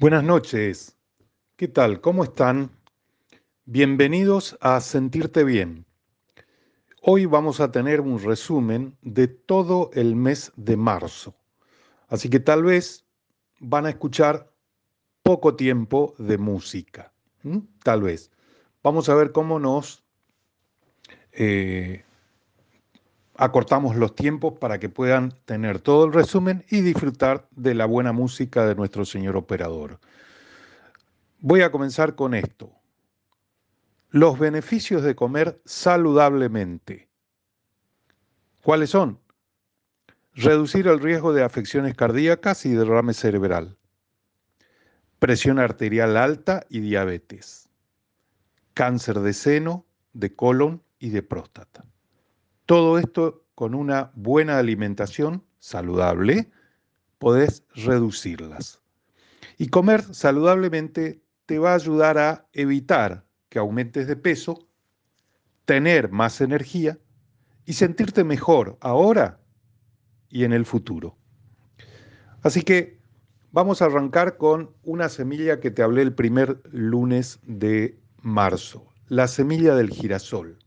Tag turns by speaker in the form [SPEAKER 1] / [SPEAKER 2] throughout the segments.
[SPEAKER 1] Buenas noches. ¿Qué tal? ¿Cómo están? Bienvenidos a Sentirte Bien. Hoy vamos a tener un resumen de todo el mes de marzo. Así que tal vez van a escuchar poco tiempo de música. Tal vez. Vamos a ver cómo nos eh, acortamos los tiempos para que puedan tener todo el resumen y disfrutar de la buena música de nuestro señor operador. Voy a comenzar con esto. Los beneficios de comer saludablemente. ¿Cuáles son? Reducir el riesgo de afecciones cardíacas y derrame cerebral. Presión arterial alta y diabetes. Cáncer de seno, de colon y de próstata. Todo esto con una buena alimentación saludable, podés reducirlas. Y comer saludablemente te va a ayudar a evitar que aumentes de peso, tener más energía y sentirte mejor ahora y en el futuro. Así que vamos a arrancar con una semilla que te hablé el primer lunes de marzo, la semilla del girasol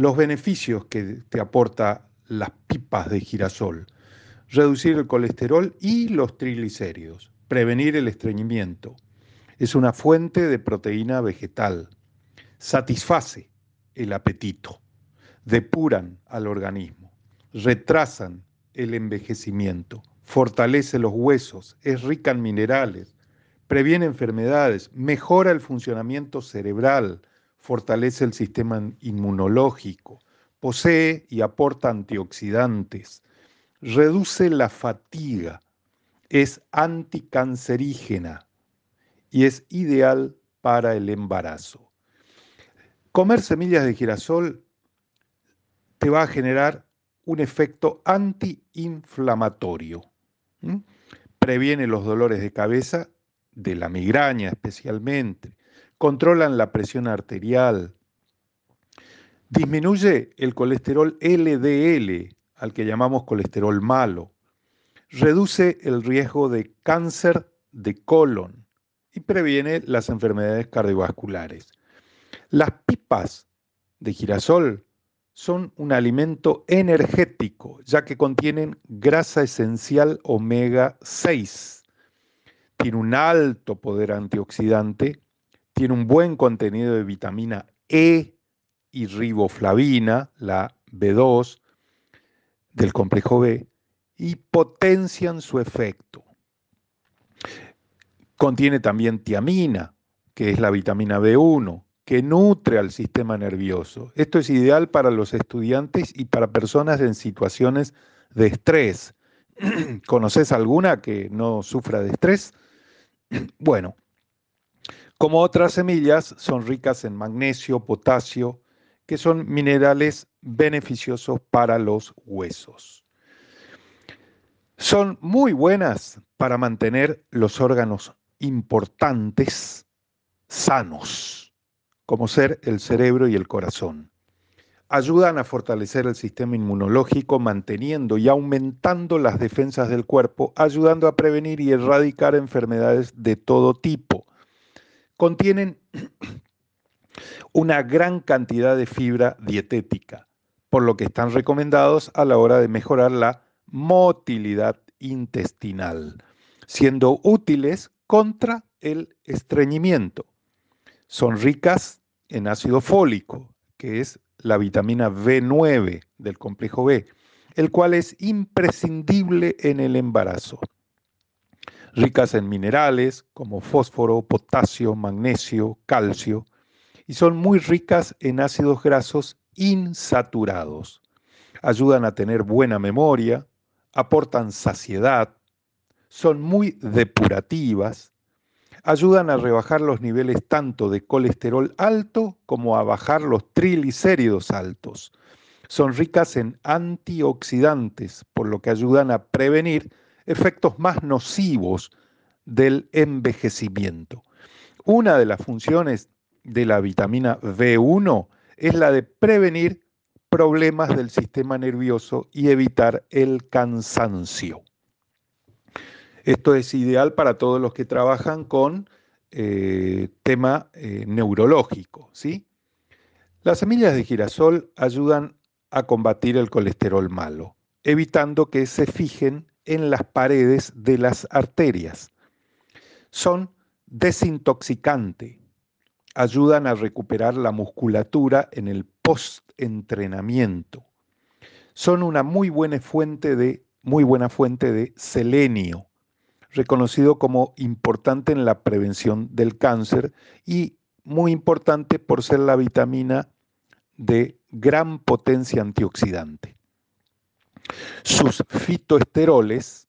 [SPEAKER 1] los beneficios que te aporta las pipas de girasol, reducir el colesterol y los triglicéridos, prevenir el estreñimiento. Es una fuente de proteína vegetal. Satisface el apetito. Depuran al organismo. Retrasan el envejecimiento. Fortalece los huesos. Es rica en minerales. Previene enfermedades. Mejora el funcionamiento cerebral fortalece el sistema inmunológico, posee y aporta antioxidantes, reduce la fatiga, es anticancerígena y es ideal para el embarazo. Comer semillas de girasol te va a generar un efecto antiinflamatorio. Previene los dolores de cabeza, de la migraña especialmente, controlan la presión arterial, disminuye el colesterol LDL, al que llamamos colesterol malo, reduce el riesgo de cáncer de colon y previene las enfermedades cardiovasculares. Las pipas de girasol son un alimento energético, ya que contienen grasa esencial omega 6. Tiene un alto poder antioxidante tiene un buen contenido de vitamina E y riboflavina, la B2 del complejo B, y potencian su efecto. Contiene también tiamina, que es la vitamina B1, que nutre al sistema nervioso. Esto es ideal para los estudiantes y para personas en situaciones de estrés. ¿Conoces alguna que no sufra de estrés? Bueno, como otras semillas, son ricas en magnesio, potasio, que son minerales beneficiosos para los huesos. Son muy buenas para mantener los órganos importantes sanos, como ser el cerebro y el corazón. Ayudan a fortalecer el sistema inmunológico, manteniendo y aumentando las defensas del cuerpo, ayudando a prevenir y erradicar enfermedades de todo tipo contienen una gran cantidad de fibra dietética, por lo que están recomendados a la hora de mejorar la motilidad intestinal, siendo útiles contra el estreñimiento. Son ricas en ácido fólico, que es la vitamina B9 del complejo B, el cual es imprescindible en el embarazo ricas en minerales como fósforo, potasio, magnesio, calcio, y son muy ricas en ácidos grasos insaturados. Ayudan a tener buena memoria, aportan saciedad, son muy depurativas, ayudan a rebajar los niveles tanto de colesterol alto como a bajar los triglicéridos altos. Son ricas en antioxidantes, por lo que ayudan a prevenir efectos más nocivos del envejecimiento. Una de las funciones de la vitamina B1 es la de prevenir problemas del sistema nervioso y evitar el cansancio. Esto es ideal para todos los que trabajan con eh, tema eh, neurológico, ¿sí? Las semillas de girasol ayudan a combatir el colesterol malo, evitando que se fijen en las paredes de las arterias. Son desintoxicante, ayudan a recuperar la musculatura en el post-entrenamiento. Son una muy buena fuente de muy buena fuente de selenio, reconocido como importante en la prevención del cáncer y muy importante por ser la vitamina de gran potencia antioxidante. Sus fitoesteroles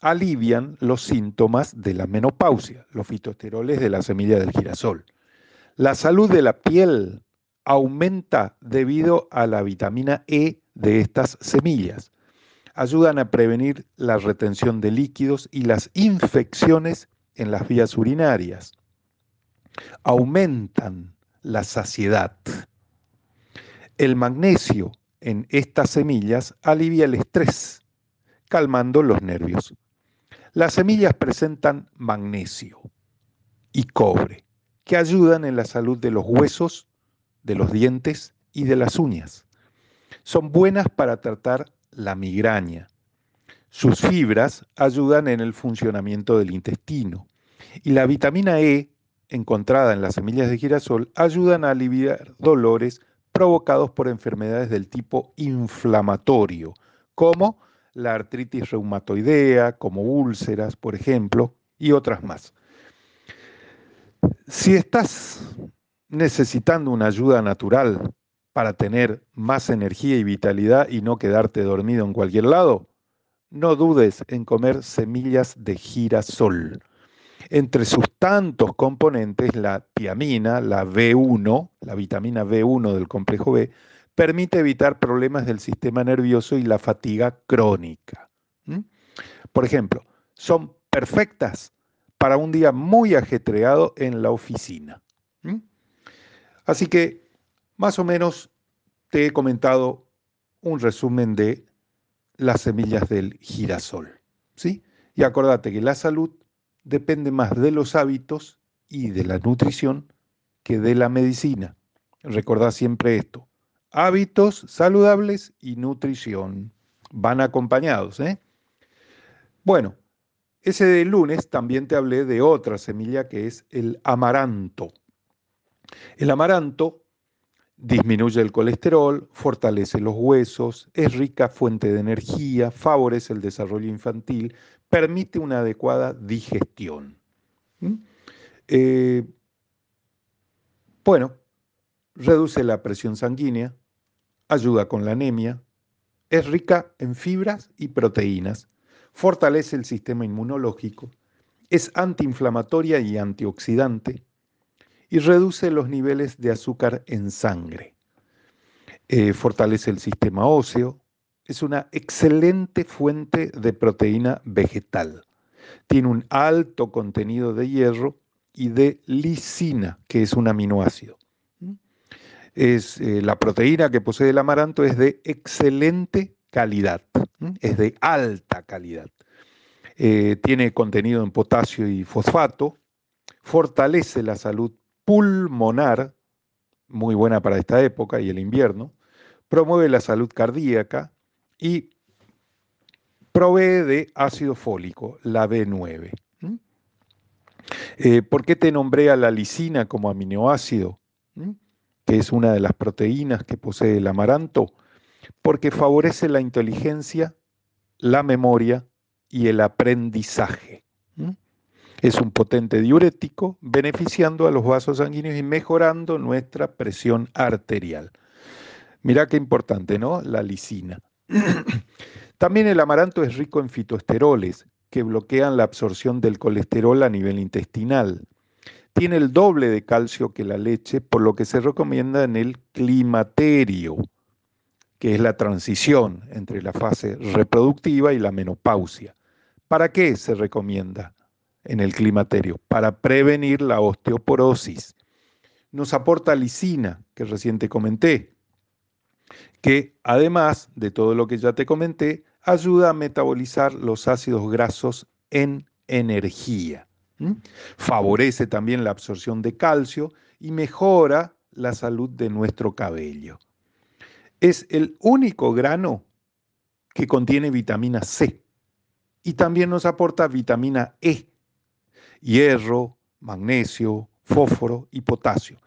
[SPEAKER 1] alivian los síntomas de la menopausia, los fitoesteroles de la semilla del girasol. La salud de la piel aumenta debido a la vitamina E de estas semillas ayudan a prevenir la retención de líquidos y las infecciones en las vías urinarias. Aumentan la saciedad. El magnesio en estas semillas alivia el estrés, calmando los nervios. Las semillas presentan magnesio y cobre, que ayudan en la salud de los huesos, de los dientes y de las uñas. Son buenas para tratar la migraña. Sus fibras ayudan en el funcionamiento del intestino y la vitamina E, encontrada en las semillas de girasol, ayudan a aliviar dolores provocados por enfermedades del tipo inflamatorio, como la artritis reumatoidea, como úlceras, por ejemplo, y otras más. Si estás necesitando una ayuda natural para tener más energía y vitalidad y no quedarte dormido en cualquier lado? No dudes en comer semillas de girasol. Entre sus tantos componentes, la tiamina, la B1, la vitamina B1 del complejo B, permite evitar problemas del sistema nervioso y la fatiga crónica. Por ejemplo, son perfectas para un día muy ajetreado en la oficina. Así que más o menos te he comentado un resumen de las semillas del girasol. ¿sí? Y acordate que la salud depende más de los hábitos y de la nutrición que de la medicina. Recordá siempre esto. Hábitos saludables y nutrición van acompañados. ¿eh? Bueno, ese lunes también te hablé de otra semilla que es el amaranto. El amaranto disminuye el colesterol, fortalece los huesos, es rica fuente de energía, favorece el desarrollo infantil, permite una adecuada digestión. Eh, bueno, reduce la presión sanguínea, ayuda con la anemia, es rica en fibras y proteínas, fortalece el sistema inmunológico, es antiinflamatoria y antioxidante, y reduce los niveles de azúcar en sangre. Eh, fortalece el sistema óseo. Es una excelente fuente de proteína vegetal. Tiene un alto contenido de hierro y de lisina, que es un aminoácido. Es, eh, la proteína que posee el amaranto es de excelente calidad, es de alta calidad. Eh, tiene contenido en potasio y fosfato, fortalece la salud pulmonar, muy buena para esta época y el invierno, promueve la salud cardíaca y provee de ácido fólico, la B9. Eh, ¿Por qué te nombré a la lisina como aminoácido? Que es una de las proteínas que posee el amaranto. Porque favorece la inteligencia, la memoria y el aprendizaje. Es un potente diurético, beneficiando a los vasos sanguíneos y mejorando nuestra presión arterial. Mirá qué importante, ¿no? La lisina. También el amaranto es rico en fitoesteroles, que bloquean la absorción del colesterol a nivel intestinal. Tiene el doble de calcio que la leche, por lo que se recomienda en el climaterio, que es la transición entre la fase reproductiva y la menopausia. ¿Para qué se recomienda? en el climaterio para prevenir la osteoporosis. Nos aporta lisina, que recién te comenté, que además de todo lo que ya te comenté, ayuda a metabolizar los ácidos grasos en energía. Favorece también la absorción de calcio y mejora la salud de nuestro cabello. Es el único grano que contiene vitamina C y también nos aporta vitamina E, hierro, magnesio, fósforo y potasio.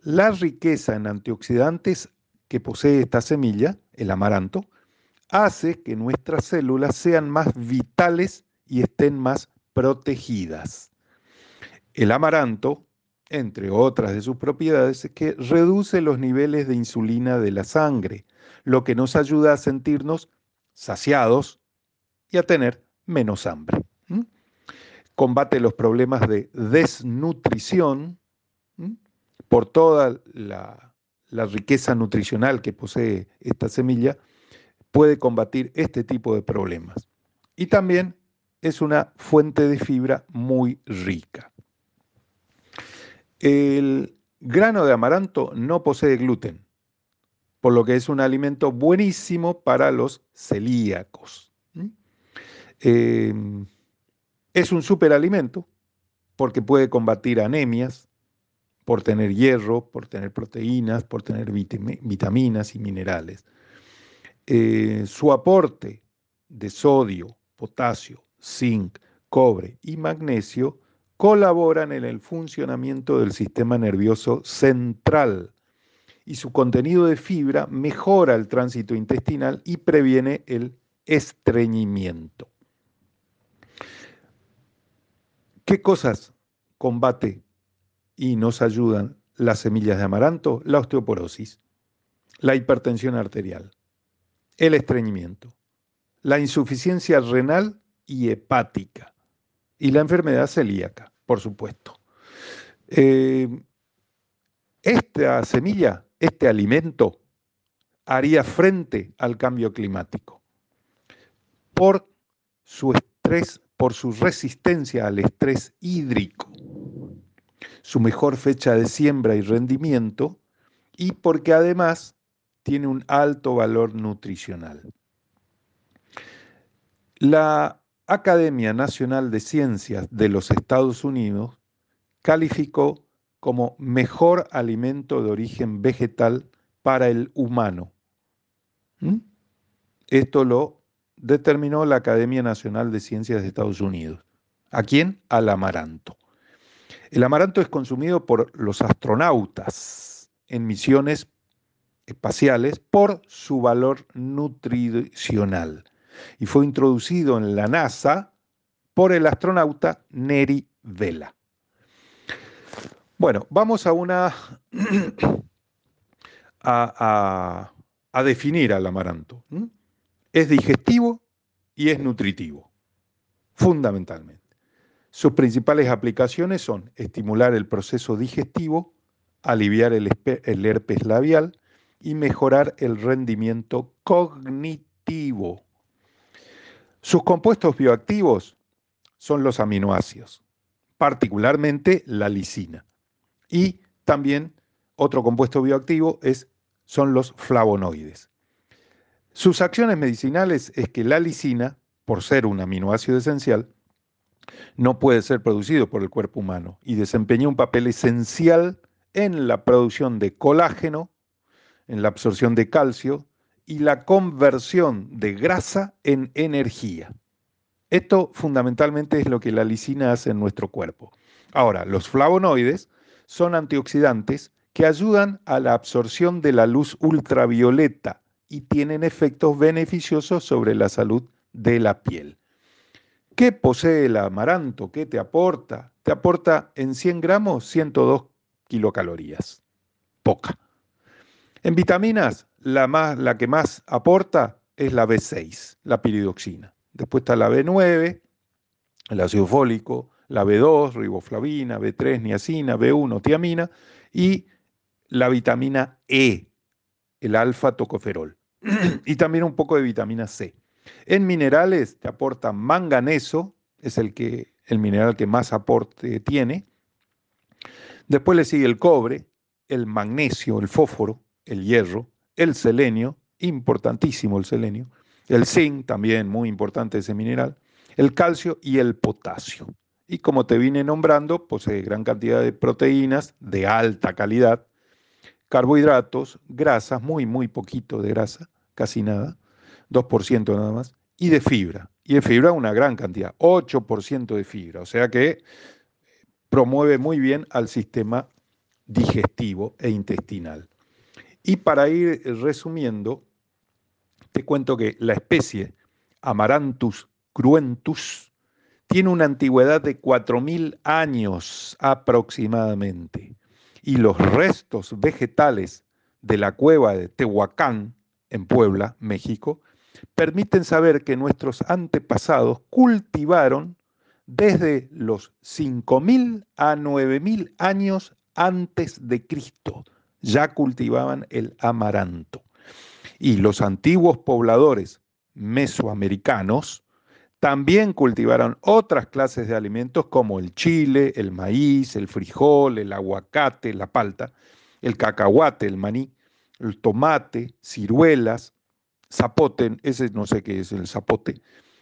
[SPEAKER 1] La riqueza en antioxidantes que posee esta semilla, el amaranto, hace que nuestras células sean más vitales y estén más protegidas. El amaranto, entre otras de sus propiedades, es que reduce los niveles de insulina de la sangre, lo que nos ayuda a sentirnos saciados y a tener menos hambre. Combate los problemas de desnutrición por toda la la riqueza nutricional que posee esta semilla puede combatir este tipo de problemas. Y también es una fuente de fibra muy rica. El grano de amaranto no posee gluten, por lo que es un alimento buenísimo para los celíacos. Em, es un superalimento porque puede combatir anemias, por tener hierro, por tener proteínas, por tener vitaminas y minerales. Eh, su aporte de sodio, potasio, zinc, cobre y magnesio colaboran en el funcionamiento del sistema nervioso central y su contenido de fibra mejora el tránsito intestinal y previene el estreñimiento. ¿Qué cosas combate y nos ayudan las semillas de amaranto, la osteoporosis, la hipertensión arterial, el estreñimiento, la insuficiencia renal y hepática y la enfermedad celíaca, por supuesto. Eh, esta semilla, este alimento, haría frente al cambio climático por su estrés, por su resistencia al estrés hídrico su mejor fecha de siembra y rendimiento y porque además tiene un alto valor nutricional. La Academia Nacional de Ciencias de los Estados Unidos calificó como mejor alimento de origen vegetal para el humano. ¿Mm? Esto lo determinó la Academia Nacional de Ciencias de Estados Unidos. ¿A quién? Al amaranto. El amaranto es consumido por los astronautas en misiones espaciales por su valor nutricional y fue introducido en la NASA por el astronauta Neri Vela. Bueno, vamos a una a, definir al amaranto. Es digestivo y es nutritivo, fundamentalmente. Sus principales aplicaciones son estimular el proceso digestivo, aliviar el, herpes labial y mejorar el rendimiento cognitivo. Sus compuestos bioactivos son los aminoácidos, particularmente la lisina. Y también otro compuesto bioactivo es, son los flavonoides. Sus acciones medicinales es que la lisina, por ser un aminoácido esencial, no puede ser producido por el cuerpo humano y desempeña un papel esencial en la producción de colágeno, en la absorción de calcio y la conversión de grasa en energía. Esto fundamentalmente es lo que la lisina hace en nuestro cuerpo. Ahora, los flavonoides son antioxidantes que ayudan a la absorción de la luz ultravioleta y tienen efectos beneficiosos sobre la salud de la piel. ¿Qué posee el amaranto? ¿Qué te aporta? Te aporta en 100 gramos 102 kilocalorías. Poca. En vitaminas, la, más, la que más aporta es la B6, la piridoxina. Después está la B9, el ácido fólico, la B2, riboflavina, B3, niacina, B1, tiamina y la vitamina E, el alfa tocoferol. y también un poco de vitamina C. En minerales te aporta manganeso, es el, que, el mineral que más aporte tiene. Después le sigue el cobre, el magnesio, el fósforo, el hierro, el selenio, importantísimo el selenio, el zinc, también muy importante ese mineral, el calcio y el potasio. Y como te vine nombrando, posee gran cantidad de proteínas de alta calidad, carbohidratos, grasas, muy, muy poquito de grasa, casi nada, 2% nada más, y de fibra. Y de fibra una gran cantidad, 8% de fibra. O sea que promueve muy bien al sistema digestivo e intestinal. Y para ir resumiendo, te cuento que la especie Amaranthus cruentus tiene una antigüedad de 4.000 años aproximadamente. Y los restos vegetales de la cueva de Tehuacán, en Puebla, México, permiten saber que nuestros antepasados cultivaron desde los 5.000 a 9.000 años antes de Cristo. Ya cultivaban el amaranto. Y los antiguos pobladores mesoamericanos también cultivaron otras clases de alimentos como el chile, el maíz, el frijol, el aguacate, la palta, el cacahuate, el maní, el tomate, ciruelas, zapote, ese no sé qué es el zapote,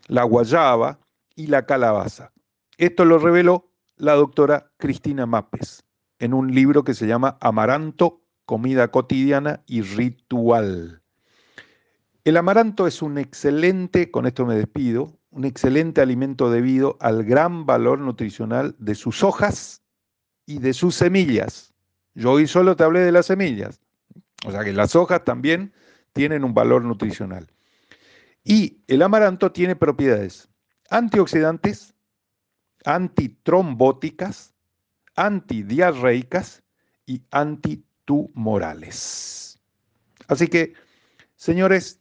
[SPEAKER 1] la guayaba y la calabaza. Esto lo reveló la doctora Cristina Mapes en un libro que se llama Amaranto, comida cotidiana y ritual. El amaranto es un excelente, con esto me despido, un excelente alimento debido al gran valor nutricional de sus hojas y de sus semillas. Yo hoy solo te hablé de las semillas. O sea que las hojas también tienen un valor nutricional. Y el amaranto tiene propiedades antioxidantes, antitrombóticas, antidiarreicas y antitumorales. Así que, señores,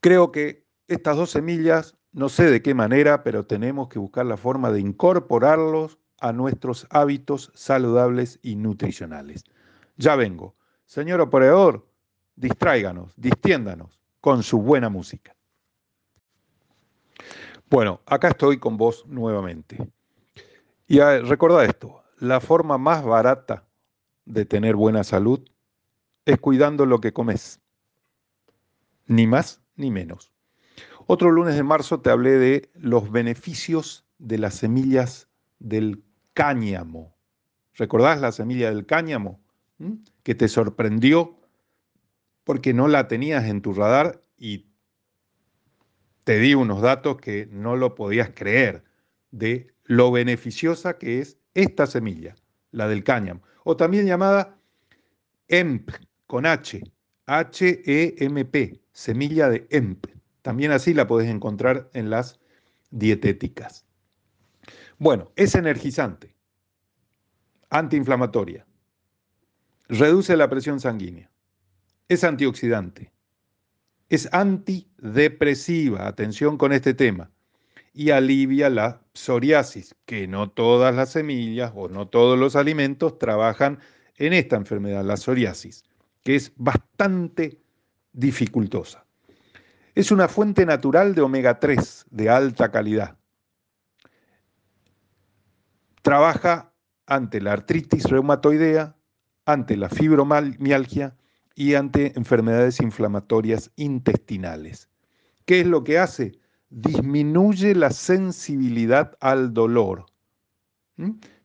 [SPEAKER 1] creo que estas dos semillas, no sé de qué manera, pero tenemos que buscar la forma de incorporarlos a nuestros hábitos saludables y nutricionales. Ya vengo. Señor operador, distráiganos, distiéndanos con su buena música. Bueno, acá estoy con vos nuevamente. Y recuerda esto, la forma más barata de tener buena salud es cuidando lo que comes. Ni más ni menos. Otro lunes de marzo te hablé de los beneficios de las semillas del cáñamo. ¿Recordás la semilla del cáñamo? ¿Mm? Que te sorprendió porque no la tenías en tu radar y te di unos datos que no lo podías creer de lo beneficiosa que es esta semilla, la del cáñamo, o también llamada EMP con H, H-E-M-P, semilla de EMP. También así la podés encontrar en las dietéticas. Bueno, es energizante, antiinflamatoria, reduce la presión sanguínea, es antioxidante, es antidepresiva, atención con este tema, y alivia la psoriasis, que no todas las semillas o no todos los alimentos trabajan en esta enfermedad, la psoriasis, que es bastante dificultosa. Es una fuente natural de omega 3 de alta calidad. Trabaja ante la artritis reumatoidea, ante la fibromialgia y ante enfermedades inflamatorias intestinales. ¿Qué es lo que hace? Disminuye la sensibilidad al dolor.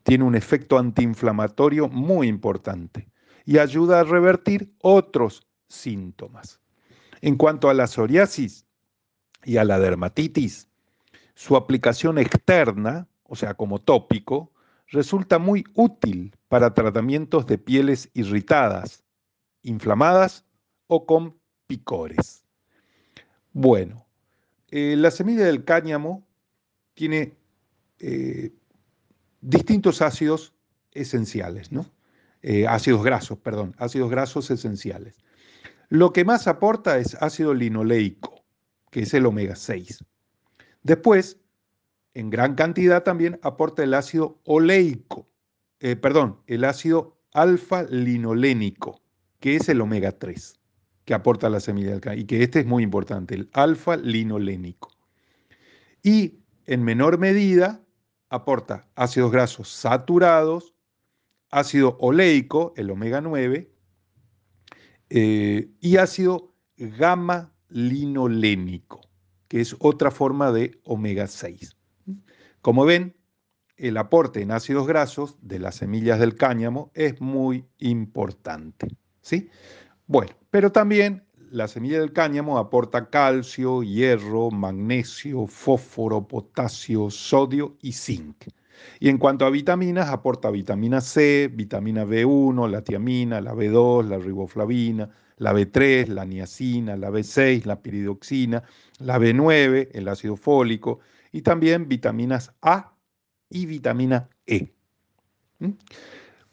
[SPEAKER 1] Tiene un efecto antiinflamatorio muy importante y ayuda a revertir otros síntomas. En cuanto a la psoriasis y a la dermatitis, su aplicación externa, o sea, como tópico, resulta muy útil para tratamientos de pieles irritadas, inflamadas o con picores. Bueno, eh, la semilla del cáñamo tiene eh, distintos ácidos esenciales, ¿no? Eh, ácidos grasos, perdón, ácidos grasos esenciales. Lo que más aporta es ácido linoleico, que es el omega 6. Después, en gran cantidad también aporta el ácido oleico, perdón, el ácido alfa-linolénico, que es el omega 3 que aporta la semilla del cáñamo y que este es muy importante, el alfa-linolénico. Y en menor medida aporta ácidos grasos saturados, ácido oleico, el omega 9, eh, y ácido gamma-linolénico. que es otra forma de omega 6. Como ven, el aporte en ácidos grasos de las semillas del cáñamo es muy importante. ¿Sí? Bueno, pero también la semilla del cáñamo aporta calcio, hierro, magnesio, fósforo, potasio, sodio y zinc. Y en cuanto a vitaminas, aporta vitamina C, vitamina B1, la tiamina, la B2, la riboflavina, la B3, la niacina, la B6, la piridoxina, la B9, el ácido fólico y también vitaminas A y vitamina E. ¿Mm?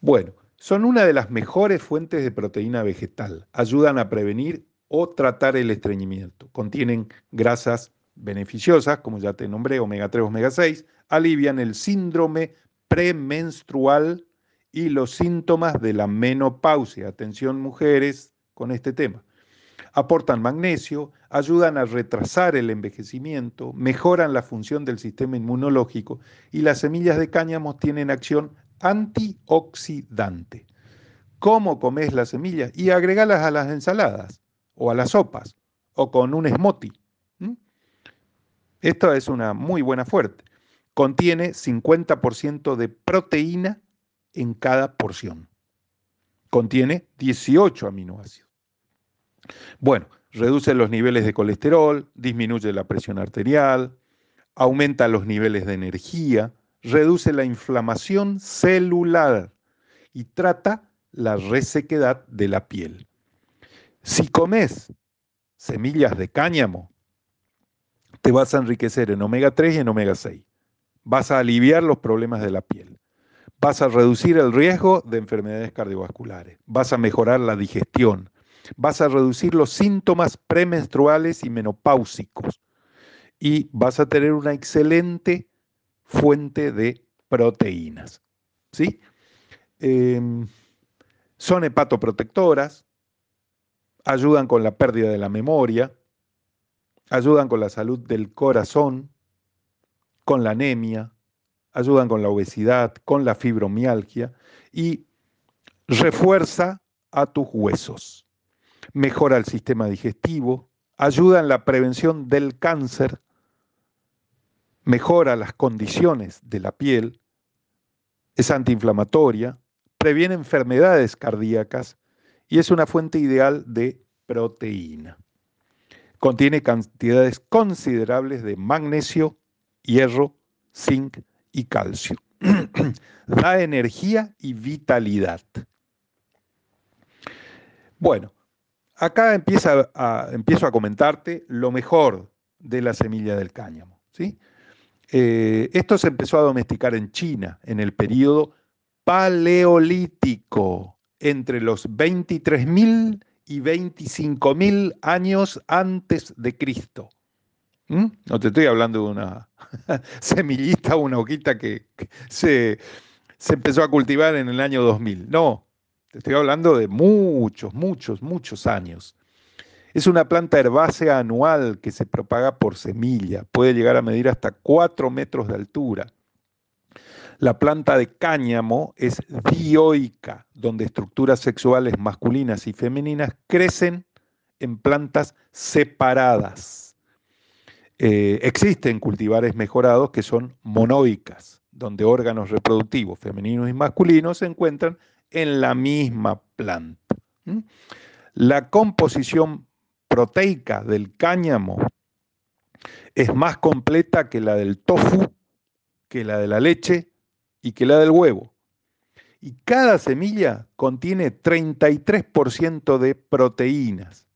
[SPEAKER 1] Bueno, son una de las mejores fuentes de proteína vegetal. Ayudan a prevenir o tratar el estreñimiento. Contienen grasas beneficiosas, como ya te nombré, omega 3, omega 6, alivian el síndrome premenstrual y los síntomas de la menopausia. Atención mujeres con este tema. Aportan magnesio, ayudan a retrasar el envejecimiento, mejoran la función del sistema inmunológico y las semillas de cáñamo tienen acción antioxidante. ¿Cómo comes las semillas? Y agregalas a las ensaladas o a las sopas o con un smoothie. Esto es una muy buena fuerte. Contiene 50% de proteína en cada porción. Contiene 18 aminoácidos. Bueno, reduce los niveles de colesterol, disminuye la presión arterial, aumenta los niveles de energía, reduce la inflamación celular y trata la resequedad de la piel. Si comes semillas de cáñamo, te vas a enriquecer en omega 3 y en omega 6. Vas a aliviar los problemas de la piel. Vas a reducir el riesgo de enfermedades cardiovasculares. Vas a mejorar la digestión. Vas a reducir los síntomas premenstruales y menopáusicos. Y vas a tener una excelente fuente de proteínas. ¿Sí? Em, son hepatoprotectoras, ayudan con la pérdida de la memoria, ayudan con la salud del corazón, con la anemia, ayudan con la obesidad, con la fibromialgia y refuerza a tus huesos, mejora el sistema digestivo, ayuda en la prevención del cáncer, mejora las condiciones de la piel, es antiinflamatoria, previene enfermedades cardíacas y es una fuente ideal de proteína. Contiene cantidades considerables de magnesio, hierro, zinc y calcio. da energía y vitalidad. Bueno, acá empiezo a comentarte lo mejor de la semilla del cáñamo. ¿sí? Eh, esto se empezó a domesticar en China en el periodo paleolítico, entre los 23.000 y 25.000 años antes de Cristo. ¿Mm? No te estoy hablando de una semillita o una hojita que, se, se empezó a cultivar en el año 2000. No, te estoy hablando de muchos, muchos, muchos años. Es una planta herbácea anual que se propaga por semilla. Puede llegar a medir hasta 4 metros de altura. La planta de cáñamo es dioica, donde estructuras sexuales masculinas y femeninas crecen en plantas separadas. Eh, existen cultivares mejorados que son monoicas, donde órganos reproductivos femeninos y masculinos se encuentran en la misma planta. La composición proteica del cáñamo es más completa que la del tofu, que la de la leche y que la del huevo. Y cada semilla contiene 33% de proteínas,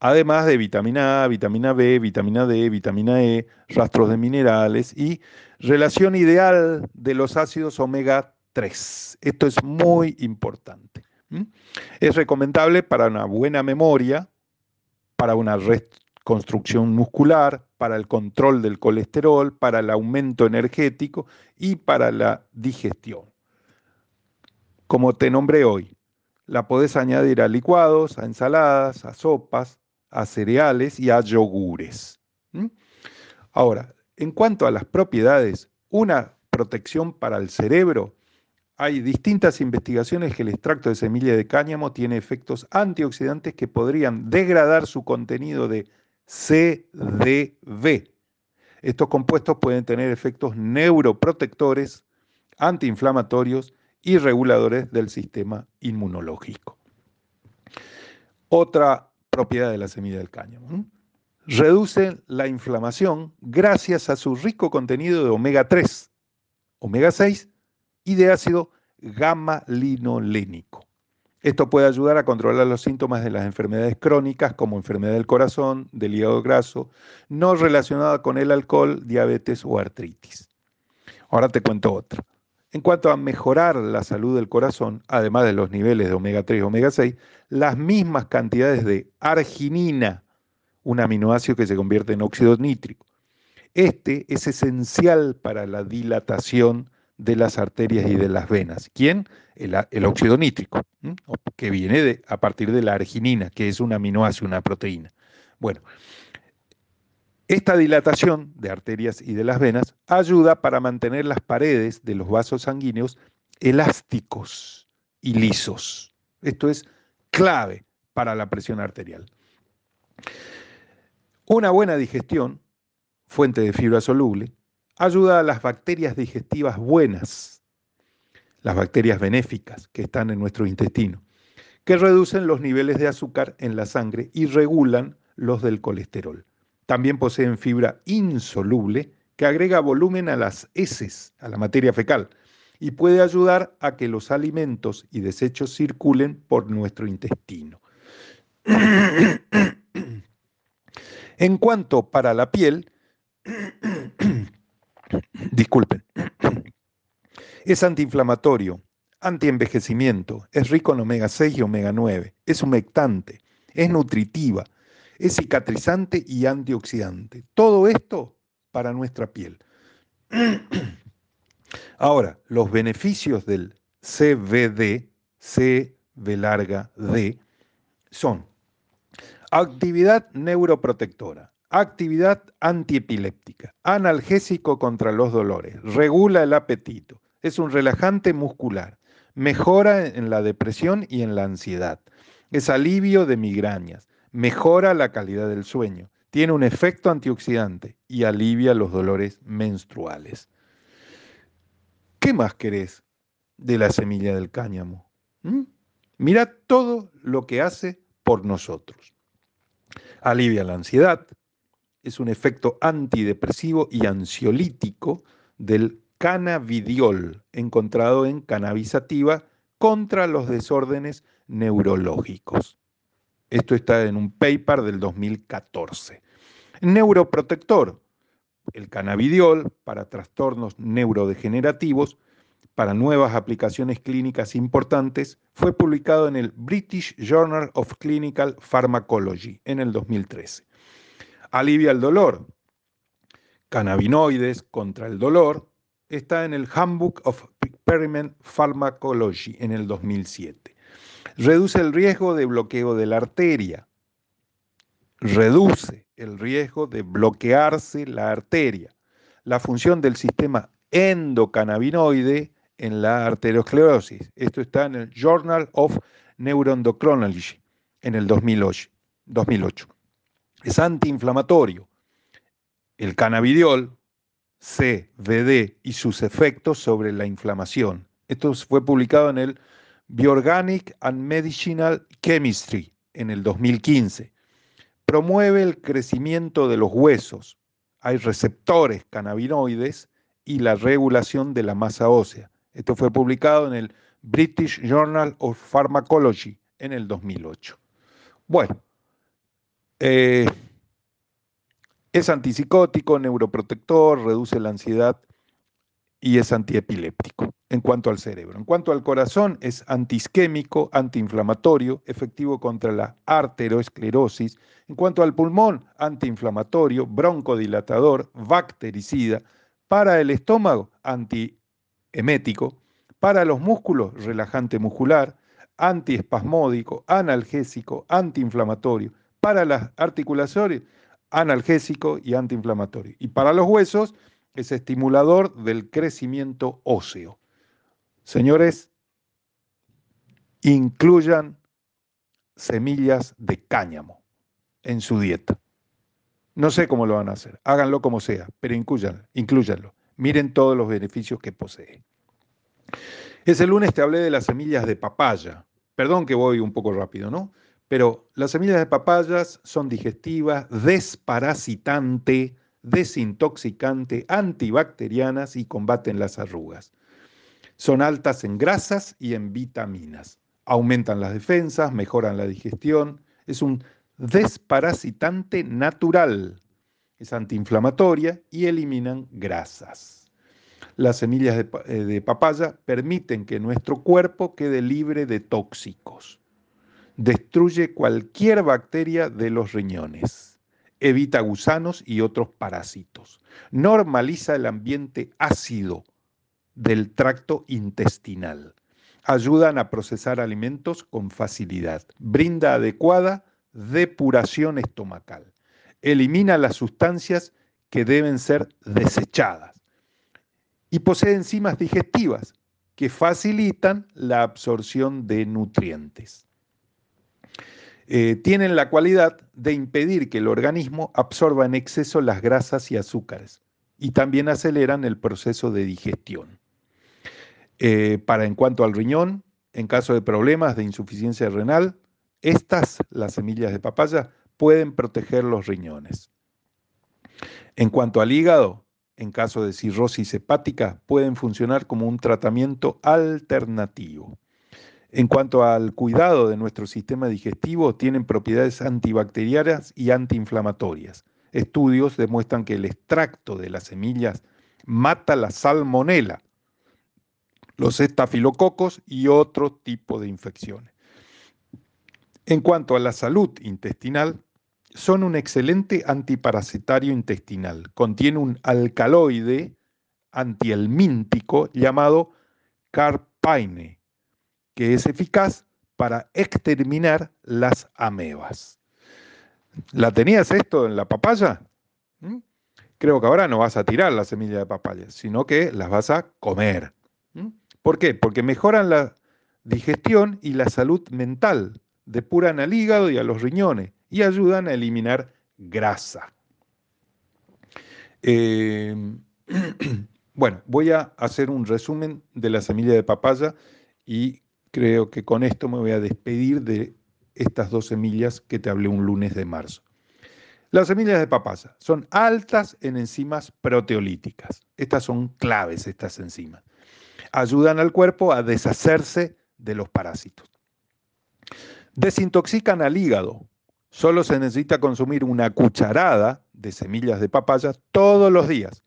[SPEAKER 1] además de vitamina A, vitamina B, vitamina D, vitamina E, rastros de minerales y relación ideal de los ácidos omega 3. Esto es muy importante. Es recomendable para una buena memoria, para una reconstrucción muscular, para el control del colesterol, para el aumento energético y para la digestión. Como te nombré hoy, la podés añadir a licuados, a ensaladas, a sopas, a cereales y a yogures. Ahora, en cuanto a las propiedades, una protección para el cerebro, hay distintas investigaciones que el extracto de semilla de cáñamo tiene efectos antioxidantes que podrían degradar su contenido de CDB. Estos compuestos pueden tener efectos neuroprotectores, antiinflamatorios y reguladores del sistema inmunológico. Otra propiedad de la semilla del cáñamo. Reduce la inflamación gracias a su rico contenido de omega 3, omega 6 y de ácido gamma-linolénico. Esto puede ayudar a controlar los síntomas de las enfermedades crónicas como enfermedad del corazón, del hígado graso, no relacionada con el alcohol, diabetes o artritis. Ahora te cuento otra. En cuanto a mejorar la salud del corazón, además de los niveles de omega 3 y omega 6, las mismas cantidades de arginina, un aminoácido que se convierte en óxido nítrico. Este es esencial para la dilatación de las arterias y de las venas. ¿Quién? El, óxido nítrico, que viene a partir de la arginina, que es un aminoácido, una proteína. Bueno, esta dilatación de arterias y de las venas ayuda para mantener las paredes de los vasos sanguíneos elásticos y lisos. Esto es clave para la presión arterial. Una buena digestión, fuente de fibra soluble, ayuda a las bacterias digestivas buenas, las bacterias benéficas que están en nuestro intestino, que reducen los niveles de azúcar en la sangre y regulan los del colesterol. También poseen fibra insoluble que agrega volumen a las heces, a la materia fecal, y puede ayudar a que los alimentos y desechos circulen por nuestro intestino. en cuanto para la piel, disculpen, es antiinflamatorio, antienvejecimiento, es rico en omega 6 y omega 9, es humectante, es nutritiva, es cicatrizante y antioxidante. Todo esto para nuestra piel. Ahora, los beneficios del CBD, C, larga, D, son actividad neuroprotectora, actividad antiepiléptica, analgésico contra los dolores, regula el apetito, es un relajante muscular, mejora en la depresión y en la ansiedad, es alivio de migrañas, mejora la calidad del sueño, tiene un efecto antioxidante y alivia los dolores menstruales. ¿Qué más querés de la semilla del cáñamo? ¿Mm? Mira todo lo que hace por nosotros. Alivia la ansiedad, es un efecto antidepresivo y ansiolítico del cannabidiol encontrado en cannabisativa contra los desórdenes neurológicos. Esto está en un paper del 2014. Neuroprotector, el cannabidiol para trastornos neurodegenerativos, para nuevas aplicaciones clínicas importantes, fue publicado en el British Journal of Clinical Pharmacology en el 2013. Alivia el dolor. Cannabinoides contra el dolor está en el Handbook of Experiment Pharmacology en el 2007. Reduce el riesgo de bloqueo de la arteria. Reduce el riesgo de bloquearse la arteria. La función del sistema endocannabinoide en la arteriosclerosis. Esto está en el Journal of Neuroendocrinology en el 2008. 2008. Es antiinflamatorio. El cannabidiol, CBD y sus efectos sobre la inflamación. Esto fue publicado en el Bioorganic and Medicinal Chemistry en el 2015. Promueve el crecimiento de los huesos. Hay receptores cannabinoides y la regulación de la masa ósea. Esto fue publicado en el British Journal of Pharmacology en el 2008. Bueno, eh, es antipsicótico, neuroprotector, reduce la ansiedad y es antiepiléptico en cuanto al cerebro. En cuanto al corazón, es antisquémico, antiinflamatorio, efectivo contra la arteriosclerosis. En cuanto al pulmón, antiinflamatorio, broncodilatador, bactericida. Para el estómago, antiemético. Para los músculos, relajante muscular, antiespasmódico, analgésico, antiinflamatorio. Para las articulaciones, analgésico y antiinflamatorio. Y para los huesos, es estimulador del crecimiento óseo. Señores, incluyan semillas de cáñamo en su dieta. No sé cómo lo van a hacer, háganlo como sea, pero incluyanlo, incluyanlo. Miren todos los beneficios que posee. Ese lunes te hablé de las semillas de papaya. Perdón que voy un poco rápido, ¿no? Pero las semillas de papayas son digestivas, desparasitante, desintoxicante, antibacterianas y combaten las arrugas. Son altas en grasas y en vitaminas. Aumentan las defensas, mejoran la digestión. Es un desparasitante natural. Es antiinflamatoria y eliminan grasas. Las semillas de, eh, de, papaya permiten que nuestro cuerpo quede libre de tóxicos. Destruye cualquier bacteria de los riñones. Evita gusanos y otros parásitos. Normaliza el ambiente ácido del tracto intestinal. Ayudan a procesar alimentos con facilidad. Brinda adecuada depuración estomacal. Elimina las sustancias que deben ser desechadas. Y posee enzimas digestivas que facilitan la absorción de nutrientes. Eh, tienen la cualidad de impedir que el organismo absorba en exceso las grasas y azúcares y también aceleran el proceso de digestión. Eh, para en cuanto al riñón, en caso de problemas de insuficiencia renal, estas, las semillas de papaya, pueden proteger los riñones. En cuanto al hígado, en caso de cirrosis hepática, pueden funcionar como un tratamiento alternativo. En cuanto al cuidado de nuestro sistema digestivo, tienen propiedades antibacterianas y antiinflamatorias. Estudios demuestran que el extracto de las semillas mata la salmonela, los estafilococos y otro tipo de infecciones. En cuanto a la salud intestinal, son un excelente antiparasitario intestinal. Contiene un alcaloide antielmíntico llamado carpaine, que es eficaz para exterminar las amebas. ¿La tenías esto en la papaya? ¿Mm? Creo que ahora no vas a tirar la semilla de papaya, sino que las vas a comer. ¿Mm? ¿Por qué? Porque mejoran la digestión y la salud mental depuran al hígado y a los riñones y ayudan a eliminar grasa. Eh, bueno, voy a hacer un resumen de la semilla de papaya y creo que con esto me voy a despedir de estas dos semillas que te hablé un lunes de marzo. Las semillas de papaya son altas en enzimas proteolíticas. Estas son claves, estas enzimas. Ayudan al cuerpo a deshacerse de los parásitos. Desintoxican al hígado. Solo se necesita consumir una cucharada de semillas de papaya todos los días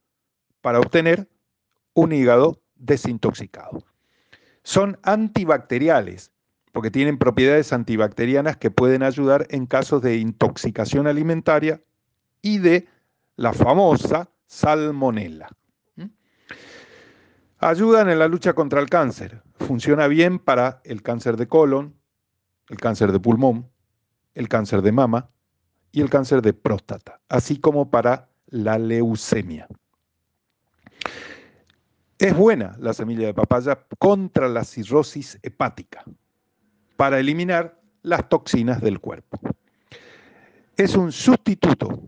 [SPEAKER 1] para obtener un hígado desintoxicado. Son antibacteriales porque tienen propiedades antibacterianas que pueden ayudar en casos de intoxicación alimentaria y de la famosa salmonela. ¿Mm? Ayudan en la lucha contra el cáncer. Funciona bien para el cáncer de colon, el cáncer de pulmón, el cáncer de mama y el cáncer de próstata, así como para la leucemia. Es buena la semilla de papaya contra la cirrosis hepática, para eliminar las toxinas del cuerpo. Es un sustituto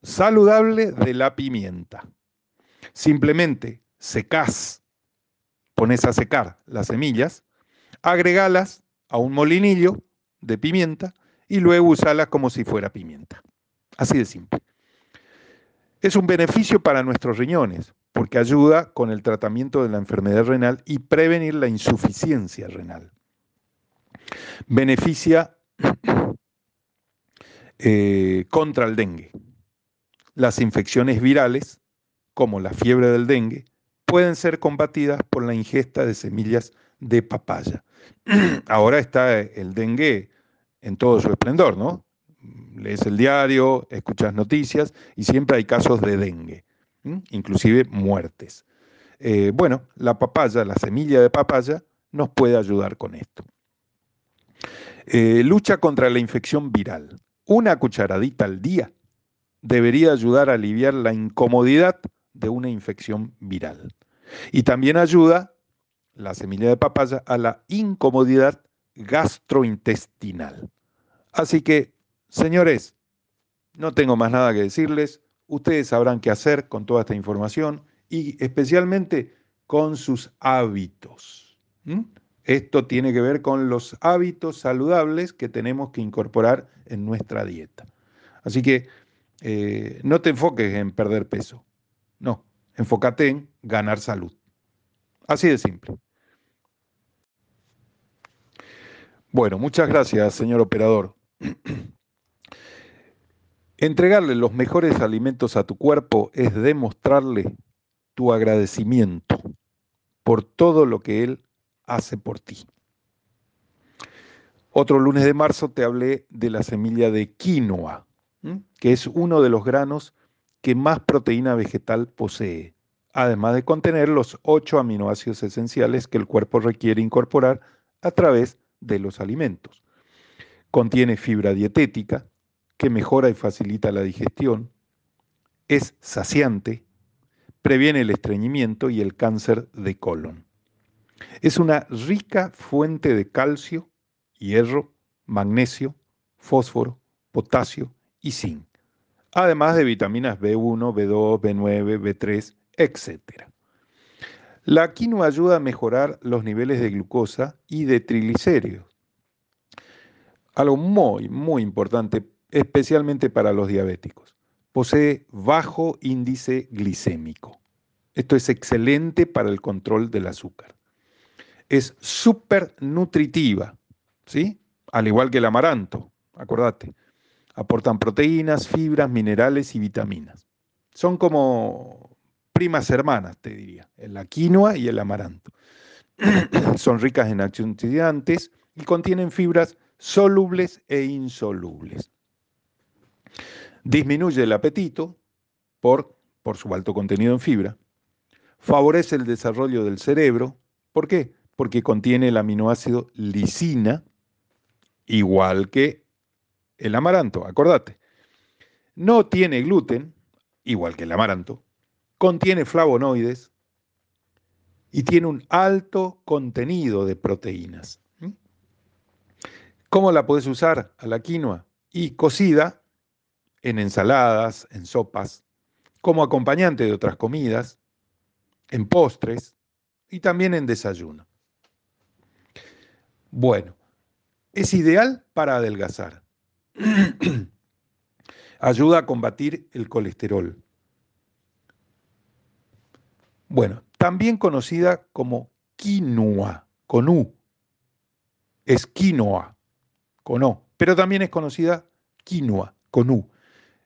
[SPEAKER 1] saludable de la pimienta. Simplemente secás, pones a secar las semillas, agregalas a un molinillo de pimienta y luego usarla como si fuera pimienta. Así de simple. Es un beneficio para nuestros riñones porque ayuda con el tratamiento de la enfermedad renal y prevenir la insuficiencia renal. Beneficia eh, contra el dengue. Las infecciones virales, como la fiebre del dengue, pueden ser combatidas por la ingesta de semillas de papaya. Ahora está el dengue en todo su esplendor, ¿no? Lees el diario, escuchas noticias y siempre hay casos de dengue, inclusive muertes. Eh, bueno, la papaya, la semilla de papaya, nos puede ayudar con esto. Eh, lucha contra la infección viral. Una cucharadita al día debería ayudar a aliviar la incomodidad de una infección viral. Y también ayuda la semilla de papaya a la incomodidad gastrointestinal. Así que, señores, No tengo más nada que decirles. Ustedes sabrán qué hacer con toda esta información y especialmente con sus hábitos. Esto tiene que ver con los hábitos saludables que tenemos que incorporar en nuestra dieta. Así que eh, no te enfoques en perder peso. No, enfócate en ganar salud. Así de simple. Bueno, muchas gracias, señor operador. Entregarle los mejores alimentos a tu cuerpo es demostrarle tu agradecimiento por todo lo que él hace por ti. Otro lunes de marzo te hablé de la semilla de quinoa, que es uno de los granos que más proteína vegetal posee, además de contener los ocho aminoácidos esenciales que el cuerpo requiere incorporar a través de los alimentos. Contiene fibra dietética, que mejora y facilita la digestión, es saciante, previene el estreñimiento y el cáncer de colon. Es una rica fuente de calcio, hierro, magnesio, fósforo, potasio y zinc, además de vitaminas B1, B2, B9, B3, etc. La quinoa ayuda a mejorar los niveles de glucosa y de triglicéridos. Algo muy, muy importante, especialmente para los diabéticos. Posee bajo índice glicémico. Esto es excelente para el control del azúcar es súper nutritiva, ¿sí? Al igual que el amaranto, acordate. Aportan proteínas, fibras, minerales y vitaminas. Son como primas hermanas, te diría, la quinoa y el amaranto. Son ricas en antioxidantes y contienen fibras solubles e insolubles. Disminuye el apetito por, por su alto contenido en fibra. Favorece el desarrollo del cerebro. ¿Por qué? porque contiene el aminoácido lisina, igual que el amaranto, acordate. No tiene gluten, igual que el amaranto, contiene flavonoides y tiene un alto contenido de proteínas. ¿Mm? ¿Cómo la puedes usar a la quinoa? Y cocida en ensaladas, en sopas, como acompañante de otras comidas, en postres y también en desayuno. Bueno, es ideal para adelgazar. Ayuda a combatir el colesterol. Bueno, también conocida como quinoa, con U. Es quinoa, con O, pero también es conocida quinoa, con U.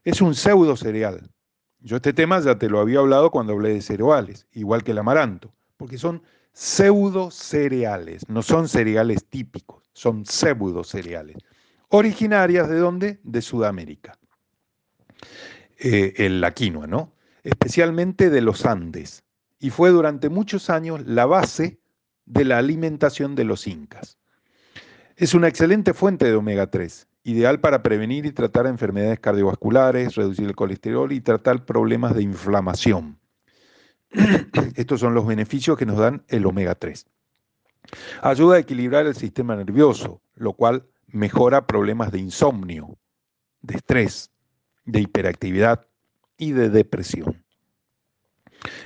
[SPEAKER 1] Es un pseudo cereal. Yo este tema ya te lo había hablado cuando hablé de cereales, igual que el amaranto, porque son pseudo cereales, no son cereales típicos, son pseudo cereales. Originarias de dónde? De Sudamérica. Eh, la quinoa, ¿no? Especialmente de los Andes. Y fue durante muchos años la base de la alimentación de los incas. Es una excelente fuente de omega 3, ideal para prevenir y tratar enfermedades cardiovasculares, reducir el colesterol y tratar problemas de inflamación. Estos son los beneficios que nos dan el omega 3. Ayuda a equilibrar el sistema nervioso, lo cual mejora problemas de insomnio, de estrés, de hiperactividad y de depresión.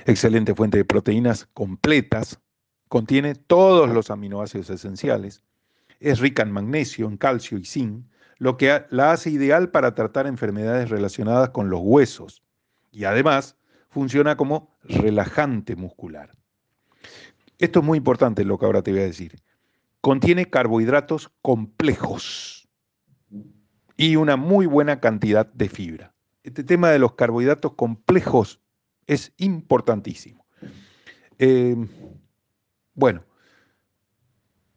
[SPEAKER 1] Excelente fuente de proteínas completas, contiene todos los aminoácidos esenciales, es rica en magnesio, en calcio y zinc, lo que la hace ideal para tratar enfermedades relacionadas con los huesos y además funciona como relajante muscular. Esto es muy importante lo que ahora te voy a decir. Contiene carbohidratos complejos y una muy buena cantidad de fibra. Este tema de los carbohidratos complejos es importantísimo. Eh, bueno,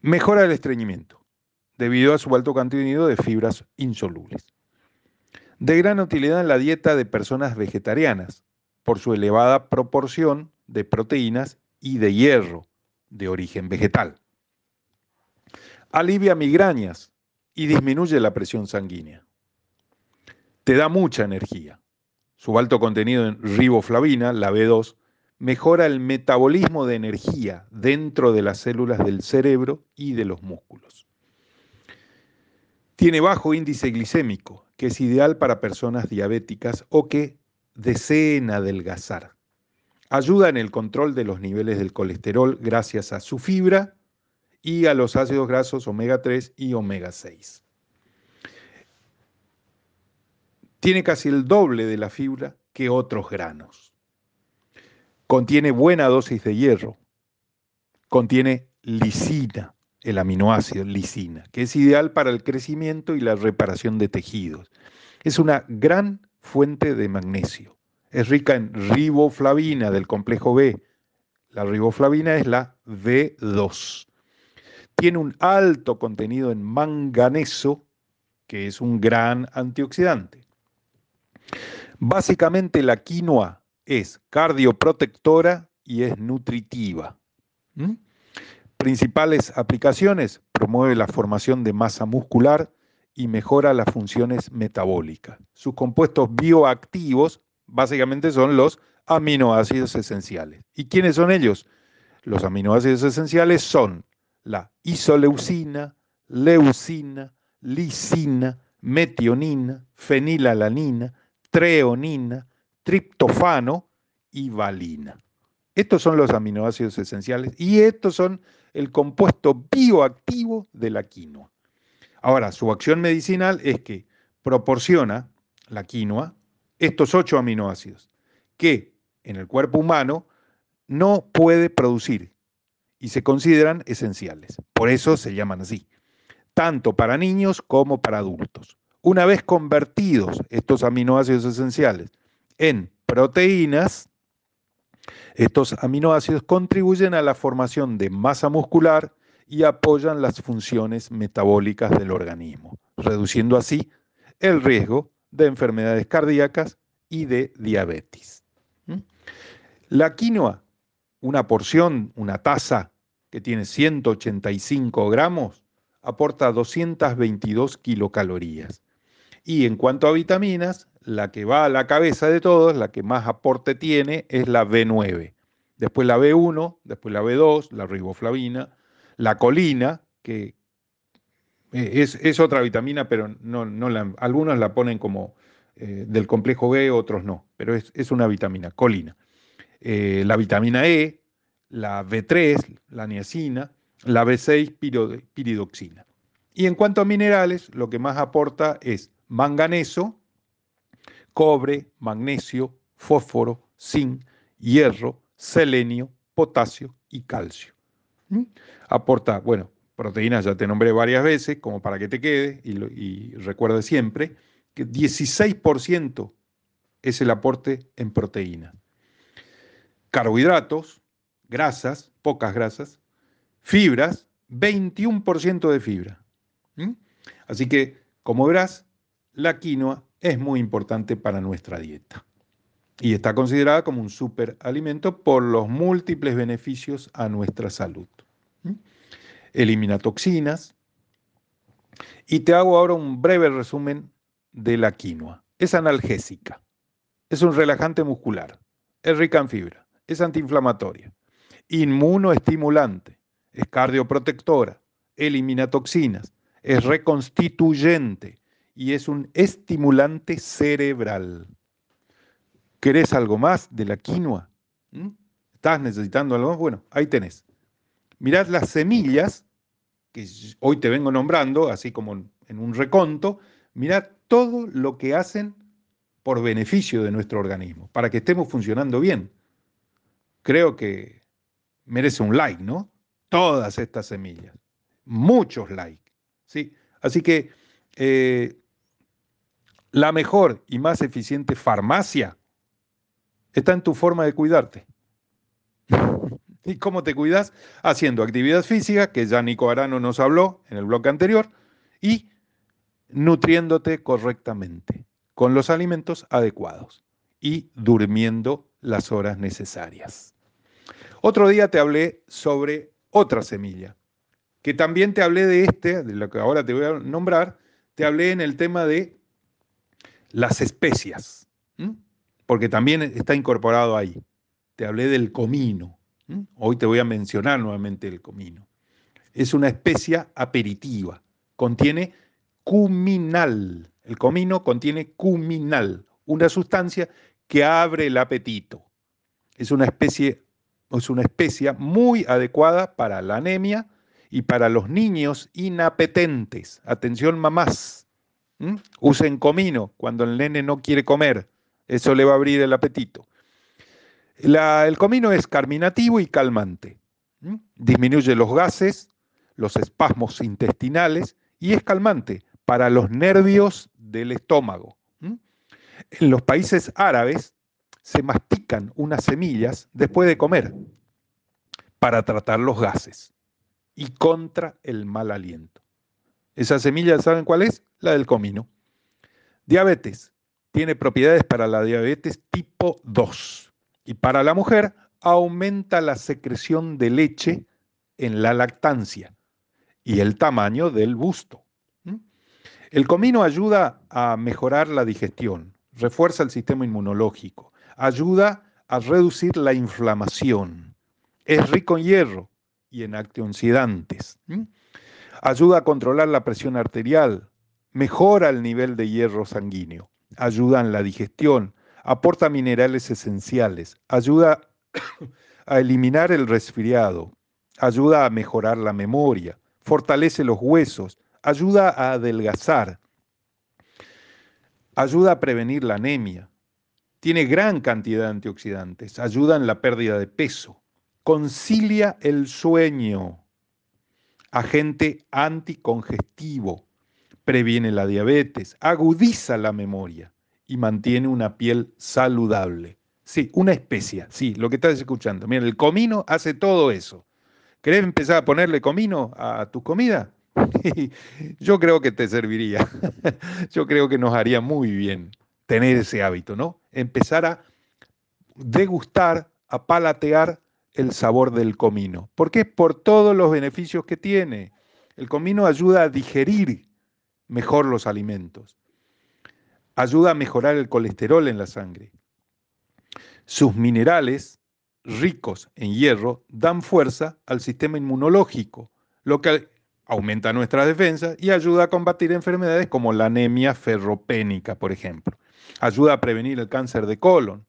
[SPEAKER 1] mejora el estreñimiento debido a su alto contenido de fibras insolubles. De gran utilidad en la dieta de personas vegetarianas, por su elevada proporción de proteínas y de hierro de origen vegetal. Alivia migrañas y disminuye la presión sanguínea. Te da mucha energía. Su alto contenido en riboflavina, la B2, mejora el metabolismo de energía dentro de las células del cerebro y de los músculos. Tiene bajo índice glicémico, que es ideal para personas diabéticas o que deseen adelgazar. Ayuda en el control de los niveles del colesterol gracias a su fibra y a los ácidos grasos omega 3 y omega 6. Tiene casi el doble de la fibra que otros granos. Contiene buena dosis de hierro. Contiene lisina, el aminoácido lisina, que es ideal para el crecimiento y la reparación de tejidos. Es una gran fuente de magnesio. Es rica en riboflavina del complejo B. La riboflavina es la B2. Tiene un alto contenido en manganeso, que es un gran antioxidante. Básicamente la quinoa es cardioprotectora y es nutritiva. ¿Mm? Principales aplicaciones, promueve la formación de masa muscular y mejora las funciones metabólicas. Sus compuestos bioactivos básicamente son los aminoácidos esenciales. ¿Y quiénes son ellos? Los aminoácidos esenciales son la isoleucina, leucina, lisina, metionina, fenilalanina, treonina, triptofano y valina. Estos son los aminoácidos esenciales y estos son el compuesto bioactivo de la quinoa. Ahora, su acción medicinal es que proporciona la quinoa estos ocho aminoácidos que en el cuerpo humano no puede producir y se consideran esenciales. Por eso se llaman así, tanto para niños como para adultos. Una vez convertidos estos aminoácidos esenciales en proteínas, estos aminoácidos contribuyen a la formación de masa muscular y apoyan las funciones metabólicas del organismo, reduciendo así el riesgo de enfermedades cardíacas y de diabetes. ¿Mm? La quinoa, una porción, una taza que tiene 185 gramos, aporta 222 kilocalorías. Y en cuanto a vitaminas, la que va a la cabeza de todos, la que más aporte tiene, es la B9. Después la B1, después la B2, la riboflavina, la colina, que eh, es, otra vitamina, pero no, no la, algunos la ponen como eh, del complejo B, otros no, pero es, una vitamina, colina. Eh, la vitamina E, la B3, la niacina, la B6, piridoxina. Y en cuanto a minerales, lo que más aporta es manganeso, cobre, magnesio, fósforo, zinc, hierro, selenio, potasio y calcio. ¿Mm? Aporta, bueno, proteínas ya te nombré varias veces, como para que te quede y, y recuerde siempre que 16% es el aporte en proteína. Carbohidratos, grasas, pocas grasas, fibras, 21% de fibra. ¿Mm? Así que, como verás, la quinoa es muy importante para nuestra dieta y está considerada como un superalimento por los múltiples beneficios a nuestra salud. Elimina toxinas. Y te hago ahora un breve resumen de la quinoa. Es analgésica, es un relajante muscular, es rica en fibra, es antiinflamatoria, inmunoestimulante, es cardioprotectora, elimina toxinas, es reconstituyente, y es un estimulante cerebral. ¿Querés algo más de la quinoa? ¿Mm? ¿Estás necesitando algo más? Bueno, ahí tenés. Mirad las semillas, que hoy te vengo nombrando, así como en un reconto, mirad todo lo que hacen por beneficio de nuestro organismo, para que estemos funcionando bien. Creo que merece un like, ¿no? Todas estas semillas. Muchos likes. ¿sí? Así que eh, la mejor y más eficiente farmacia está en tu forma de cuidarte. ¿Y cómo te cuidas? Haciendo actividad física, que ya Nico Arano nos habló en el bloque anterior, y nutriéndote correctamente, con los alimentos adecuados y durmiendo las horas necesarias. Otro día te hablé sobre otra semilla, que también te hablé de este, de lo que ahora te voy a nombrar, te hablé en el tema de las especias, porque también está incorporado ahí. Te hablé del comino. Hoy te voy a mencionar nuevamente el comino. Es una especia aperitiva. Contiene cuminal. El comino contiene cuminal, una sustancia que abre el apetito. Es una especie, es una especia muy adecuada para la anemia y para los niños inapetentes. Atención, mamás. Usen comino cuando el nene no quiere comer. Eso le va a abrir el apetito. el comino es carminativo y calmante. Disminuye los gases, los espasmos intestinales y es calmante para los nervios del estómago. En los países árabes se mastican unas semillas después de comer para tratar los gases y contra el mal aliento. Esa semilla, ¿saben cuál es? La del comino. Diabetes. Tiene propiedades para la diabetes tipo 2. Y para la mujer aumenta la secreción de leche en la lactancia y el tamaño del busto. El comino ayuda a mejorar la digestión, refuerza el sistema inmunológico, ayuda a reducir la inflamación, es rico en hierro y en antioxidantes, ayuda a controlar la presión arterial, mejora el nivel de hierro sanguíneo, ayuda en la digestión, aporta minerales esenciales, ayuda a eliminar el resfriado, ayuda a mejorar la memoria, fortalece los huesos, ayuda a adelgazar, ayuda a prevenir la anemia, tiene gran cantidad de antioxidantes, ayuda en la pérdida de peso, concilia el sueño, agente anticongestivo, previene la diabetes, agudiza la memoria y mantiene una piel saludable. Sí, una especia, sí, lo que estás escuchando. Mira, el comino hace todo eso. ¿Querés empezar a ponerle comino a tu comida? Yo creo que te serviría. Yo creo que nos haría muy bien tener ese hábito, ¿no? Empezar a degustar, a palatear el sabor del comino. ¿Por qué? Por todos los beneficios que tiene. El comino ayuda a digerir mejor los alimentos. Ayuda a mejorar el colesterol en la sangre. Sus minerales ricos en hierro dan fuerza al sistema inmunológico, lo que aumenta nuestra defensa y ayuda a combatir enfermedades como la anemia ferropénica, por ejemplo. Ayuda a prevenir el cáncer de colon.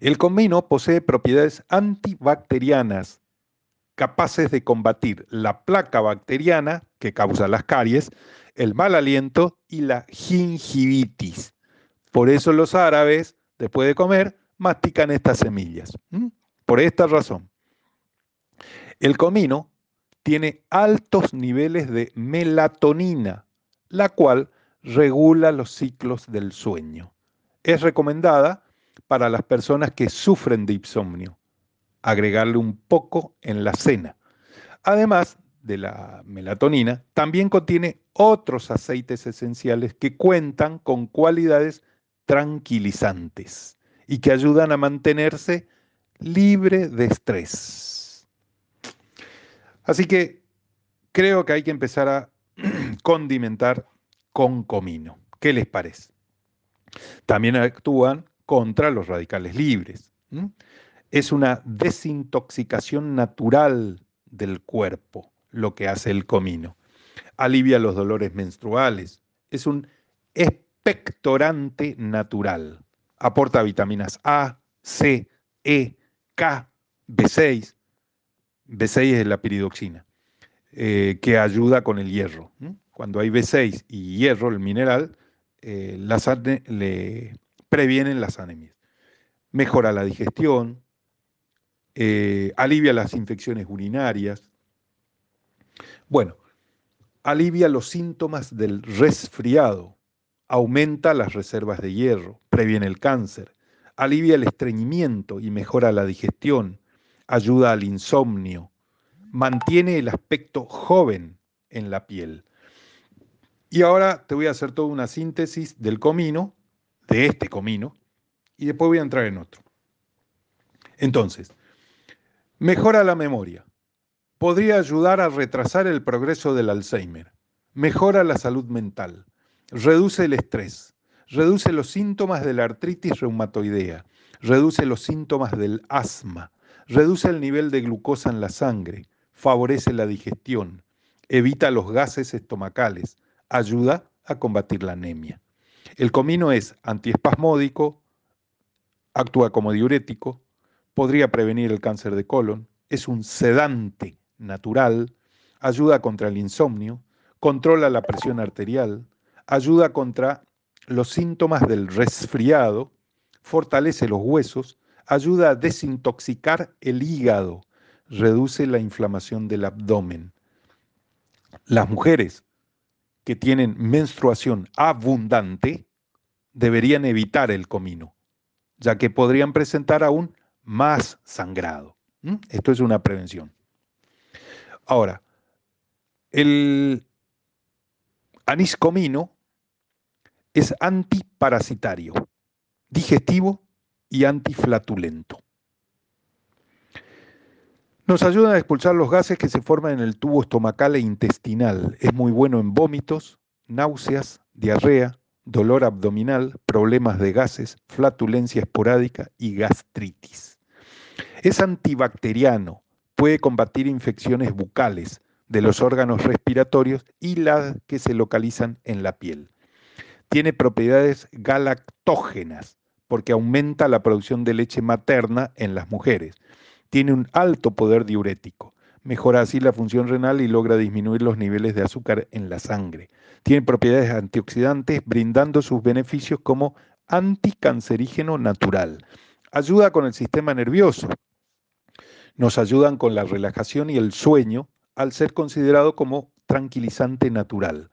[SPEAKER 1] El comino posee propiedades antibacterianas capaces de combatir la placa bacteriana que causa las caries, el mal aliento y la gingivitis. Por eso los árabes, después de comer, mastican estas semillas. Por esta razón. El comino tiene altos niveles de melatonina, la cual regula los ciclos del sueño. Es recomendada para las personas que sufren de insomnio, agregarle un poco en la cena. Además de la melatonina, también contiene otros aceites esenciales que cuentan con cualidades tranquilizantes y que ayudan a mantenerse libre de estrés. Así que creo que hay que empezar a condimentar con comino. ¿Qué les parece? También actúan contra los radicales libres. Es una desintoxicación natural del cuerpo lo que hace el comino. Alivia los dolores menstruales. Es un expectorante natural aporta vitaminas A, C, E, K, B6. B6 es la piridoxina, eh, que ayuda con el hierro. Cuando hay B6 y hierro, el mineral, eh, le previenen las anemias. Mejora la digestión, eh, alivia las infecciones urinarias. Bueno, alivia los síntomas del resfriado, aumenta las reservas de hierro, previene el cáncer, alivia el estreñimiento y mejora la digestión, ayuda al insomnio, mantiene el aspecto joven en la piel. Y ahora te voy a hacer toda una síntesis del comino, de este comino, y después voy a entrar en otro. Entonces, mejora la memoria. Podría ayudar a retrasar el progreso del Alzheimer. Mejora la salud mental. Reduce el estrés, reduce los síntomas de la artritis reumatoidea, reduce los síntomas del asma, reduce el nivel de glucosa en la sangre, favorece la digestión, evita los gases estomacales, ayuda a combatir la anemia. El comino es antiespasmódico, actúa como diurético, podría prevenir el cáncer de colon, es un sedante natural, ayuda contra el insomnio, controla la presión arterial, ayuda contra los síntomas del resfriado, fortalece los huesos, ayuda a desintoxicar el hígado, reduce la inflamación del abdomen. Las mujeres que tienen menstruación abundante deberían evitar el comino, ya que podrían presentar aún más sangrado. Esto es una prevención. Ahora, el anís comino es antiparasitario, digestivo y antiflatulento. Nos ayuda a expulsar los gases que se forman en el tubo estomacal e intestinal. Es muy bueno en vómitos, náuseas, diarrea, dolor abdominal, problemas de gases, flatulencia esporádica y gastritis. Es antibacteriano, puede combatir infecciones bucales de los órganos respiratorios y las que se localizan en la piel. Tiene propiedades galactógenas porque aumenta la producción de leche materna en las mujeres tiene un alto poder diurético. Mejora así la función renal y logra disminuir los niveles de azúcar en la sangre. Tiene propiedades antioxidantes, brindando sus beneficios como anticancerígeno natural. Ayuda con el sistema nervioso. Nos ayudan con la relajación y el sueño al ser considerado como tranquilizante natural.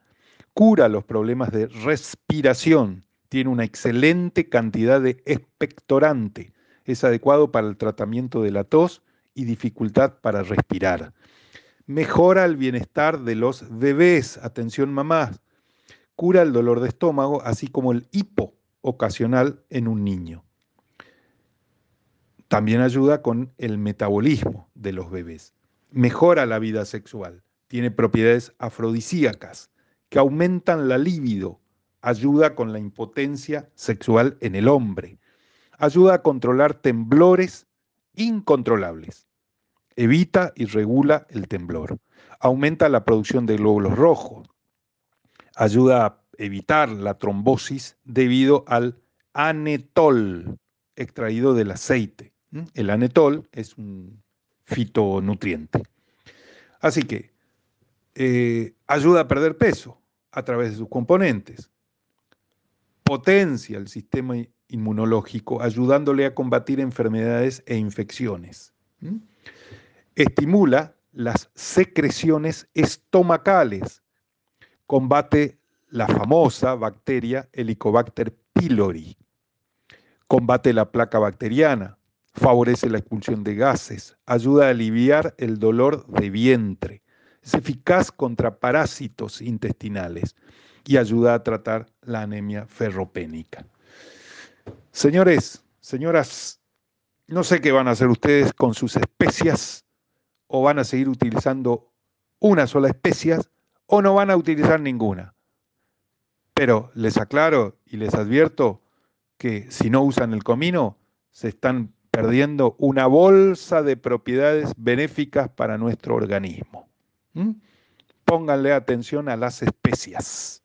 [SPEAKER 1] Cura los problemas de respiración. Tiene una excelente cantidad de expectorante es adecuado para el tratamiento de la tos y dificultad para respirar. Mejora el bienestar de los bebés, atención mamás. Cura el dolor de estómago, así como el hipo ocasional en un niño. También ayuda con el metabolismo de los bebés. Mejora la vida sexual. Tiene propiedades afrodisíacas que aumentan la libido. Ayuda con la impotencia sexual en el hombre ayuda a controlar temblores incontrolables. Evita y regula el temblor. Aumenta la producción de glóbulos rojos. Ayuda a evitar la trombosis debido al anetol extraído del aceite. El anetol es un fitonutriente. Así que eh, ayuda a perder peso a través de sus componentes. Potencia el sistema inmunológico, ayudándole a combatir enfermedades e infecciones. Estimula las secreciones estomacales, combate la famosa bacteria Helicobacter pylori, combate la placa bacteriana, favorece la expulsión de gases, ayuda a aliviar el dolor de vientre, es eficaz contra parásitos intestinales y ayuda a tratar la anemia ferropénica. Señores, señoras, no sé qué van a hacer ustedes con sus especias o van a seguir utilizando una sola especia o no van a utilizar ninguna. Pero les aclaro y les advierto que si no usan el comino, se están perdiendo una bolsa de propiedades benéficas para nuestro organismo. ¿Mm? Pónganle atención a las especias.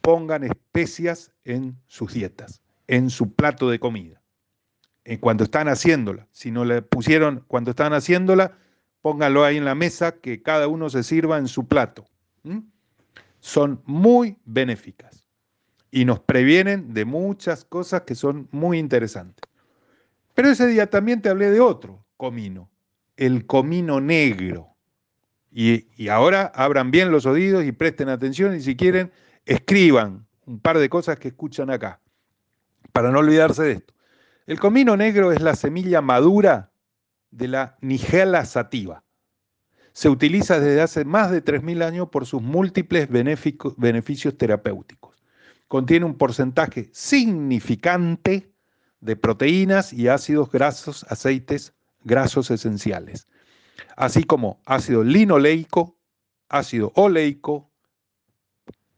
[SPEAKER 1] Pongan especias en sus dietas en su plato de comida. Eh, cuando están haciéndola, si no le pusieron cuando están haciéndola, pónganlo ahí en la mesa que cada uno se sirva en su plato. Son muy benéficas y nos previenen de muchas cosas que son muy interesantes. Pero ese día también te hablé de otro comino, el comino negro. Y, y, ahora abran bien los oídos y presten atención y si quieren, escriban un par de cosas que escuchan acá para no olvidarse de esto. El comino negro es la semilla madura de la Nigella sativa. Se utiliza desde hace más de 3.000 años por sus múltiples beneficios terapéuticos. Contiene un porcentaje significante de proteínas y ácidos grasos, aceites grasos esenciales, así como ácido linoleico, ácido oleico,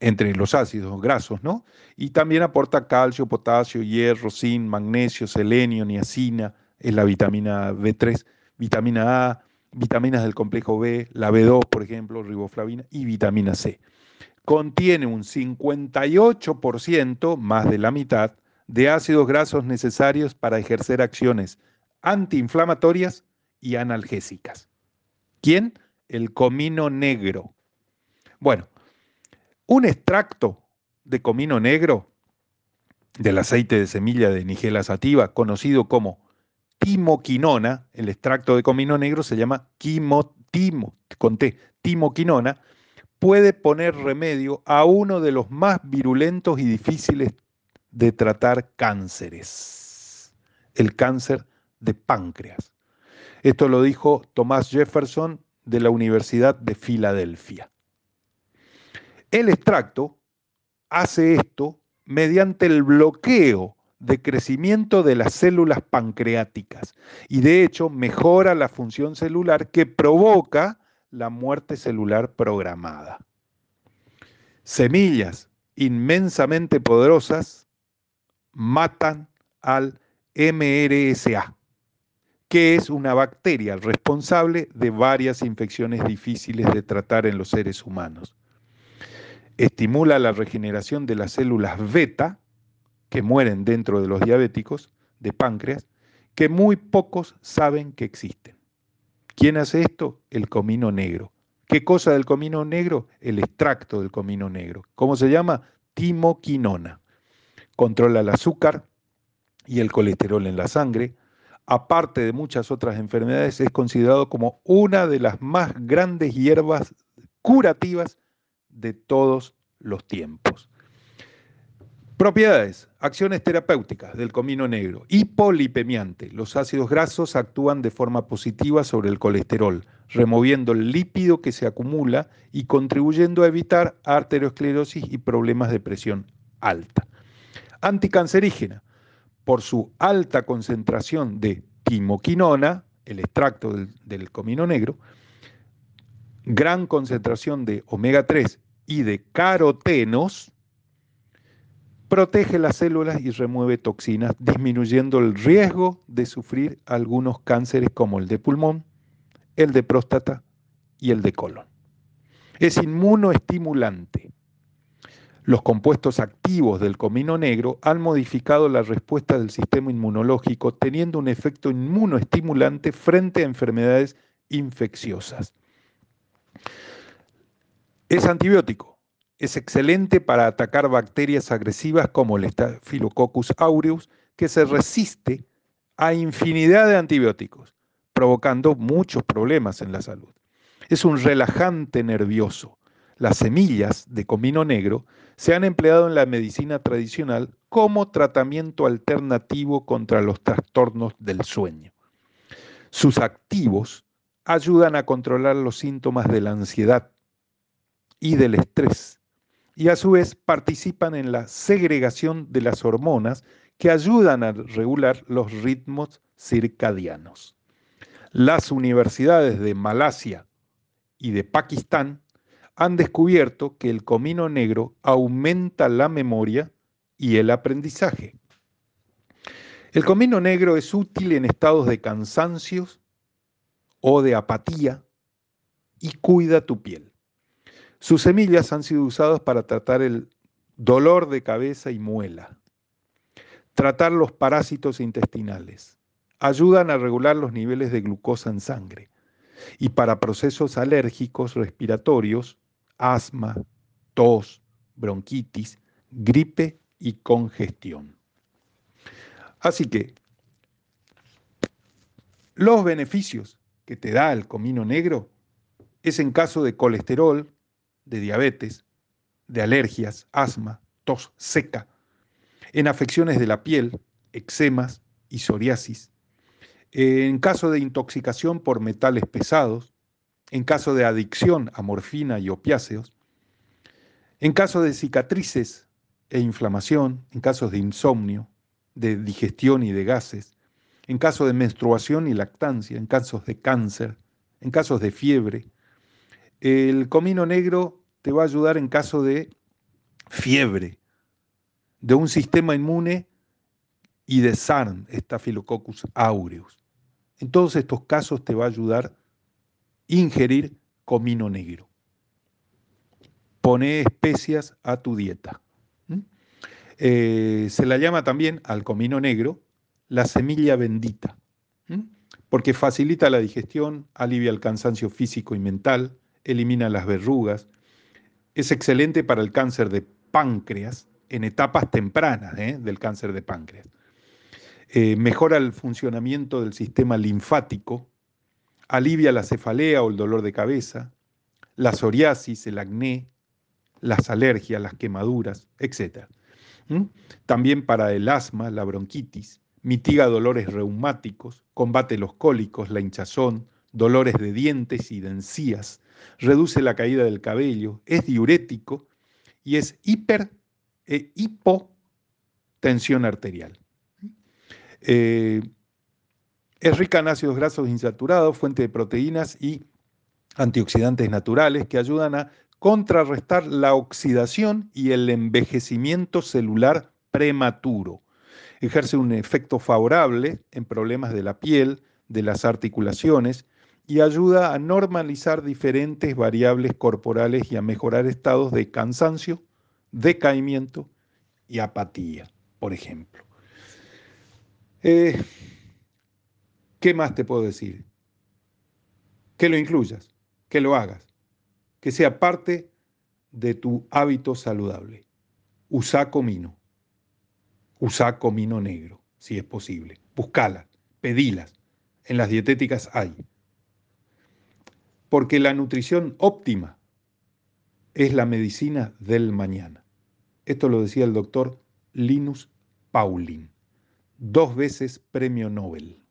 [SPEAKER 1] entre los ácidos grasos, ¿no? Y también aporta calcio, potasio, hierro, zinc, magnesio, selenio, niacina, es la vitamina B3, vitamina A, vitaminas del complejo B, la B2, por ejemplo, riboflavina y vitamina C. contiene un 58%, más de la mitad, de ácidos grasos necesarios para ejercer acciones antiinflamatorias y analgésicas. ¿Quién? El comino negro. Bueno, un extracto de comino negro del aceite de semilla de nigela sativa, conocido como timoquinona, el extracto de comino negro se llama quimo, timo, timoquinona, puede poner remedio a uno de los más virulentos y difíciles de tratar cánceres, el cáncer de páncreas. Esto lo dijo Thomas Jefferson de la Universidad de Filadelfia. El extracto hace esto mediante el bloqueo de crecimiento de las células pancreáticas y de hecho mejora la función celular que provoca la muerte celular programada. Semillas inmensamente poderosas matan al MRSA, que es una bacteria responsable de varias infecciones difíciles de tratar en los seres humanos. Estimula la regeneración de las células beta, que mueren dentro de los diabéticos de páncreas, que muy pocos saben que existen. ¿Quién hace esto? El comino negro. ¿Qué cosa del comino negro? El extracto del comino negro. ¿Cómo se llama? Timoquinona. Controla el azúcar y el colesterol en la sangre. Aparte de muchas otras enfermedades, es considerado como una de las más grandes hierbas curativas de todos los tiempos. Propiedades, acciones terapéuticas del comino negro. Hipolipemiante. Los ácidos grasos actúan de forma positiva sobre el colesterol, removiendo el lípido que se acumula y contribuyendo a evitar arteriosclerosis y problemas de presión alta. Anticancerígena. Por su alta concentración de timoquinona, el extracto del, del comino negro, gran concentración de omega 3 y de carotenos, protege las células y remueve toxinas, disminuyendo el riesgo de sufrir algunos cánceres como el de pulmón, el de próstata y el de colon. Es inmunoestimulante. Los compuestos activos del comino negro han modificado la respuesta del sistema inmunológico, teniendo un efecto inmunoestimulante frente a enfermedades infecciosas. Es antibiótico es excelente para atacar bacterias agresivas como el Staphylococcus aureus, que se resiste a infinidad de antibióticos, provocando muchos problemas en la salud. Es un relajante nervioso. Las semillas de comino negro se han empleado en la medicina tradicional como tratamiento alternativo contra los trastornos del sueño. Sus activos ayudan a controlar los síntomas de la ansiedad y del estrés y a su vez participan en la segregación de las hormonas que ayudan a regular los ritmos circadianos. Las universidades de Malasia y de Pakistán han descubierto que el comino negro aumenta la memoria y el aprendizaje. El comino negro es útil en estados de cansancio o de apatía y cuida tu piel. Sus semillas han sido usadas para tratar el dolor de cabeza y muela, tratar los parásitos intestinales, ayudan a regular los niveles de glucosa en sangre y para procesos alérgicos respiratorios, asma, tos, bronquitis, gripe y congestión. Así que los beneficios que te da el comino negro es en caso de colesterol, de diabetes, de alergias, asma, tos seca, en afecciones de la piel, eczemas y psoriasis, en caso de intoxicación por metales pesados, en caso de adicción a morfina y opiáceos, en caso de cicatrices e inflamación, en casos de insomnio, de digestión y de gases, en caso de menstruación y lactancia, en casos de cáncer, en casos de fiebre, el comino negro te va a ayudar en caso de fiebre, de un sistema inmune y de SARM, Staphylococcus aureus. En todos estos casos te va a ayudar ingerir comino negro. Pone especias a tu dieta. ¿Mm? Eh, se la llama también al comino negro la semilla bendita, ¿Mm? porque facilita la digestión, alivia el cansancio físico y mental, elimina las verrugas, es excelente para el cáncer de páncreas en etapas tempranas ¿eh? del cáncer de páncreas. Eh, mejora el funcionamiento del sistema linfático, alivia la cefalea o el dolor de cabeza, la psoriasis, el acné, las alergias, las quemaduras, etc. ¿Mm? También para el asma, la bronquitis, mitiga dolores reumáticos, combate los cólicos, la hinchazón, dolores de dientes y de encías, reduce la caída del cabello, es diurético y es hiper e hipotensión arterial. Eh, es rica en ácidos grasos insaturados, fuente de proteínas y antioxidantes naturales que ayudan a contrarrestar la oxidación y el envejecimiento celular prematuro. Ejerce un efecto favorable en problemas de la piel, de las articulaciones y ayuda a normalizar diferentes variables corporales y a mejorar estados de cansancio, decaimiento y apatía, por ejemplo. Eh, ¿Qué más te puedo decir? Que lo incluyas, que lo hagas, que sea parte de tu hábito saludable. Usa comino. Usa comino negro, si es posible. Buscala, pedilas. En las dietéticas hay. Porque la nutrición óptima es la medicina del mañana. Esto lo decía el doctor Linus Pauling, dos veces premio Nobel.